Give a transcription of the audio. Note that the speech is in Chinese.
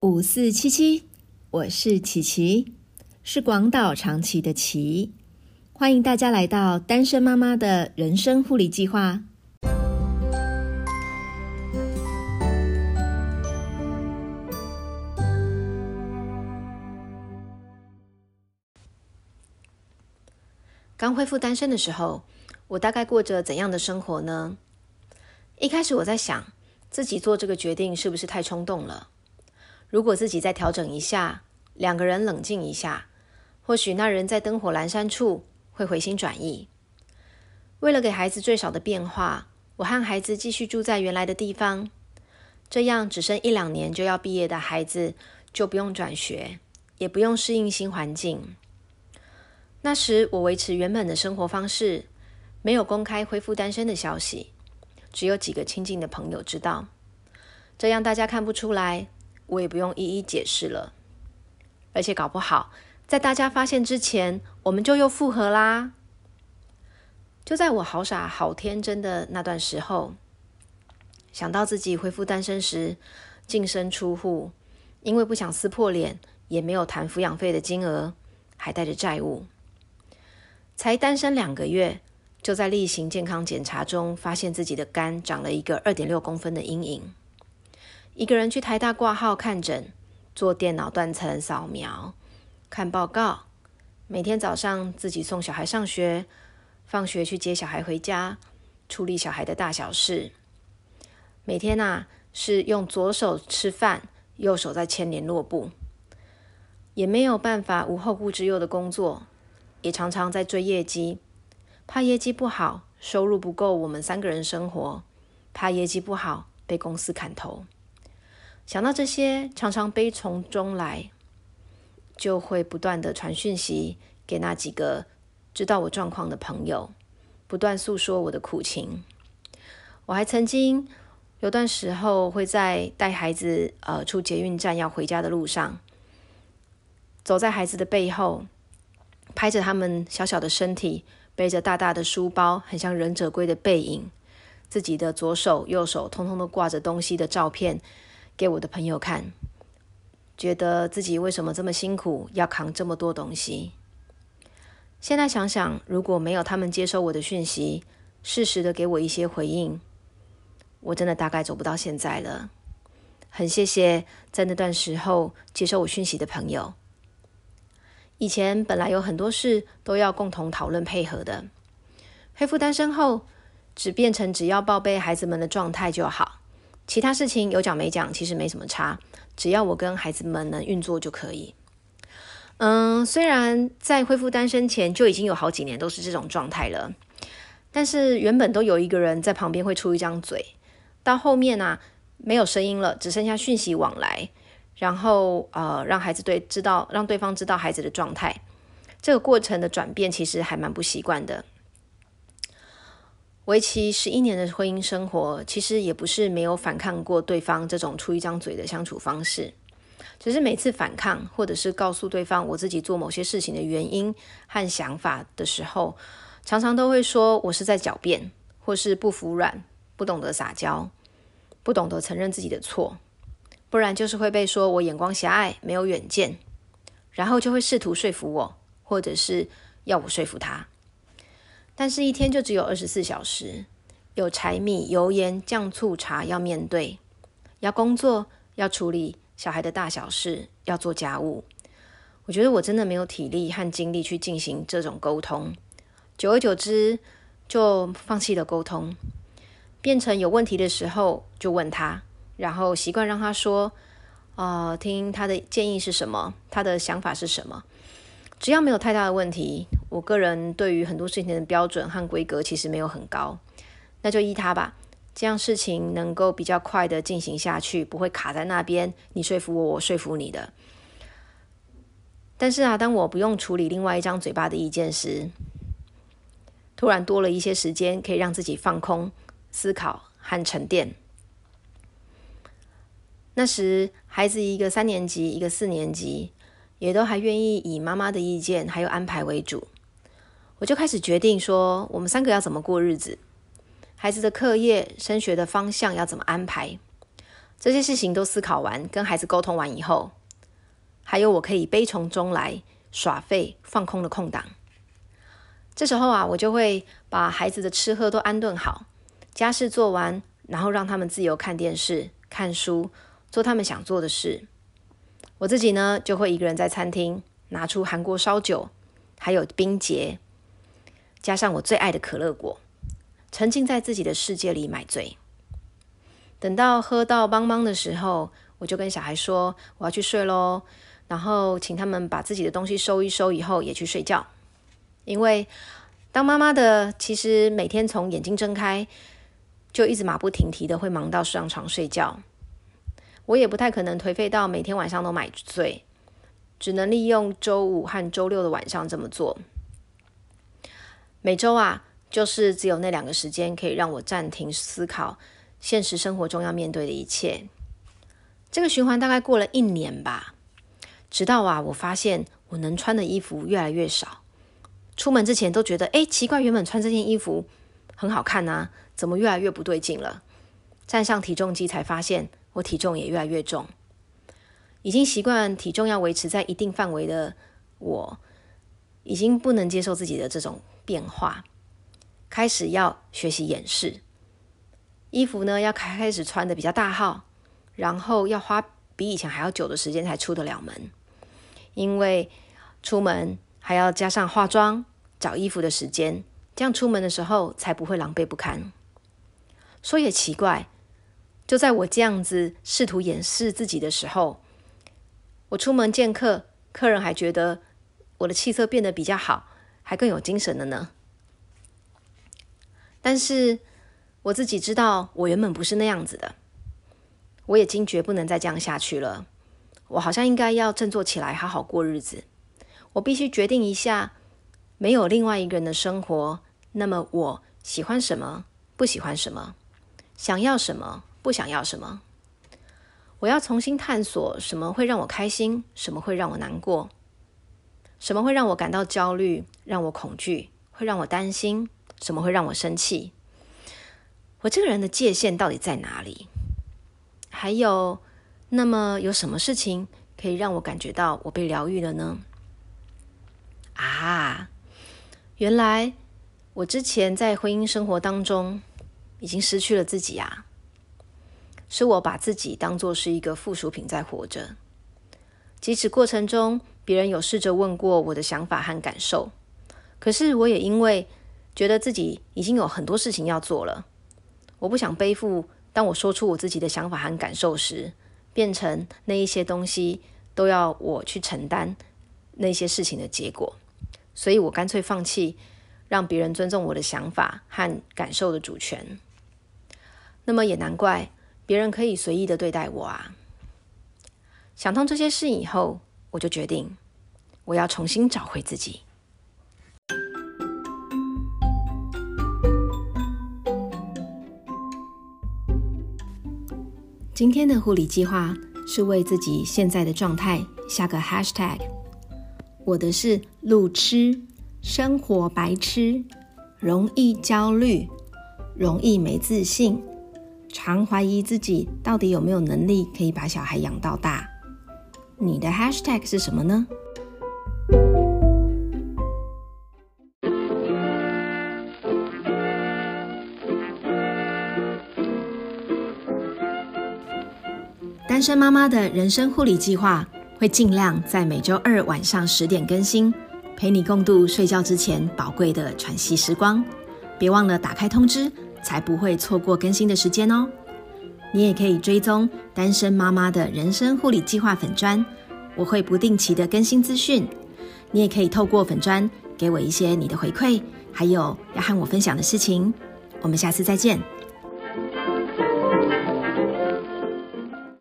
五四七七，我是琪琪，是广岛长崎的琪，欢迎大家来到单身妈妈的人生护理计划。刚恢复单身的时候，我大概过着怎样的生活呢？一开始我在想，自己做这个决定是不是太冲动了？如果自己再调整一下，两个人冷静一下，或许那人在灯火阑珊处会回心转意。为了给孩子最少的变化，我和孩子继续住在原来的地方，这样只剩一两年就要毕业的孩子就不用转学，也不用适应新环境。那时我维持原本的生活方式，没有公开恢复单身的消息，只有几个亲近的朋友知道，这样大家看不出来。我也不用一一解释了，而且搞不好在大家发现之前，我们就又复合啦。就在我好傻好天真的那段时候，想到自己恢复单身时净身出户，因为不想撕破脸，也没有谈抚养费的金额，还带着债务，才单身两个月，就在例行健康检查中发现自己的肝长了一个二点六公分的阴影。一个人去台大挂号看诊，做电脑断层扫描，看报告。每天早上自己送小孩上学，放学去接小孩回家，处理小孩的大小事。每天呐是用左手吃饭，右手在牵联络簿，也没有办法无后顾之忧的工作，也常常在追业绩，怕业绩不好，收入不够我们三个人生活，怕业绩不好被公司砍头。想到这些，常常悲从中来，就会不断的传讯息给那几个知道我状况的朋友，不断诉说我的苦情。我还曾经有段时候会在带孩子呃出捷运站要回家的路上，走在孩子的背后，拍着他们小小的身体，背着大大的书包，很像忍者龟的背影，自己的左手右手通通都挂着东西的照片。给我的朋友看，觉得自己为什么这么辛苦，要扛这么多东西。现在想想，如果没有他们接收我的讯息，适时的给我一些回应，我真的大概走不到现在了。很谢谢在那段时候接收我讯息的朋友。以前本来有很多事都要共同讨论配合的，恢复单身后，只变成只要报备孩子们的状态就好。其他事情有讲没讲，其实没什么差，只要我跟孩子们能运作就可以。嗯，虽然在恢复单身前就已经有好几年都是这种状态了，但是原本都有一个人在旁边会出一张嘴，到后面呢没有声音了，只剩下讯息往来，然后呃让孩子对知道让对方知道孩子的状态，这个过程的转变其实还蛮不习惯的。为期十一年的婚姻生活，其实也不是没有反抗过对方这种出一张嘴的相处方式，只是每次反抗或者是告诉对方我自己做某些事情的原因和想法的时候，常常都会说我是在狡辩，或是不服软，不懂得撒娇，不懂得承认自己的错，不然就是会被说我眼光狭隘，没有远见，然后就会试图说服我，或者是要我说服他。但是，一天就只有二十四小时，有柴米油盐酱醋茶要面对，要工作，要处理小孩的大小事，要做家务。我觉得我真的没有体力和精力去进行这种沟通。久而久之，就放弃了沟通，变成有问题的时候就问他，然后习惯让他说，啊，听他的建议是什么，他的想法是什么。只要没有太大的问题，我个人对于很多事情的标准和规格其实没有很高，那就依他吧，这样事情能够比较快的进行下去，不会卡在那边，你说服我，我说服你的。但是啊，当我不用处理另外一张嘴巴的意见时，突然多了一些时间，可以让自己放空、思考和沉淀。那时孩子一个三年级，一个四年级。也都还愿意以妈妈的意见还有安排为主，我就开始决定说，我们三个要怎么过日子，孩子的课业、升学的方向要怎么安排。这些事情都思考完，跟孩子沟通完以后，还有我可以悲从中来耍废放空的空档。这时候啊，我就会把孩子的吃喝都安顿好，家事做完，然后让他们自由看电视、看书，做他们想做的事。我自己呢，就会一个人在餐厅拿出韩国烧酒，还有冰结，加上我最爱的可乐果，沉浸在自己的世界里买醉。等到喝到邦邦的时候，我就跟小孩说我要去睡喽，然后请他们把自己的东西收一收，以后也去睡觉。因为当妈妈的，其实每天从眼睛睁开就一直马不停蹄的会忙到上床睡觉。我也不太可能颓废到每天晚上都买醉，只能利用周五和周六的晚上这么做。每周啊，就是只有那两个时间可以让我暂停思考。现实生活中要面对的一切，这个循环大概过了一年吧。直到啊，我发现我能穿的衣服越来越少。出门之前都觉得，哎，奇怪，原本穿这件衣服很好看呐，怎么越来越不对劲了？站上体重机才发现，我体重也越来越重。已经习惯体重要维持在一定范围的我，已经不能接受自己的这种变化，开始要学习掩饰。衣服呢，要开开始穿的比较大号，然后要花比以前还要久的时间才出得了门，因为出门还要加上化妆、找衣服的时间，这样出门的时候才不会狼狈不堪。说也奇怪，就在我这样子试图掩饰自己的时候，我出门见客，客人还觉得我的气色变得比较好，还更有精神了呢。但是。我自己知道，我原本不是那样子的。我也惊觉不能再这样下去了。我好像应该要振作起来，好好过日子。我必须决定一下，没有另外一个人的生活，那么我喜欢什么，不喜欢什么，想要什么，不想要什么。我要重新探索什么会让我开心，什么会让我难过，什么会让我感到焦虑，让我恐惧，会让我担心，什么会让我生气。我这个人的界限到底在哪里？还有，那么有什么事情可以让我感觉到我被疗愈了呢？啊，原来我之前在婚姻生活当中已经失去了自己啊！是我把自己当做是一个附属品在活着，即使过程中别人有试着问过我的想法和感受，可是我也因为觉得自己已经有很多事情要做了。我不想背负，当我说出我自己的想法和感受时，变成那一些东西都要我去承担那些事情的结果，所以我干脆放弃让别人尊重我的想法和感受的主权。那么也难怪别人可以随意的对待我啊！想通这些事以后，我就决定我要重新找回自己。今天的护理计划是为自己现在的状态下个 hashtag。我的是路痴，生活白痴，容易焦虑，容易没自信，常怀疑自己到底有没有能力可以把小孩养到大。你的 hashtag 是什么呢？单身妈妈的人生护理计划会尽量在每周二晚上十点更新，陪你共度睡觉之前宝贵的喘息时光。别忘了打开通知，才不会错过更新的时间哦。你也可以追踪单身妈妈的人生护理计划粉砖，我会不定期的更新资讯。你也可以透过粉砖给我一些你的回馈，还有要和我分享的事情。我们下次再见。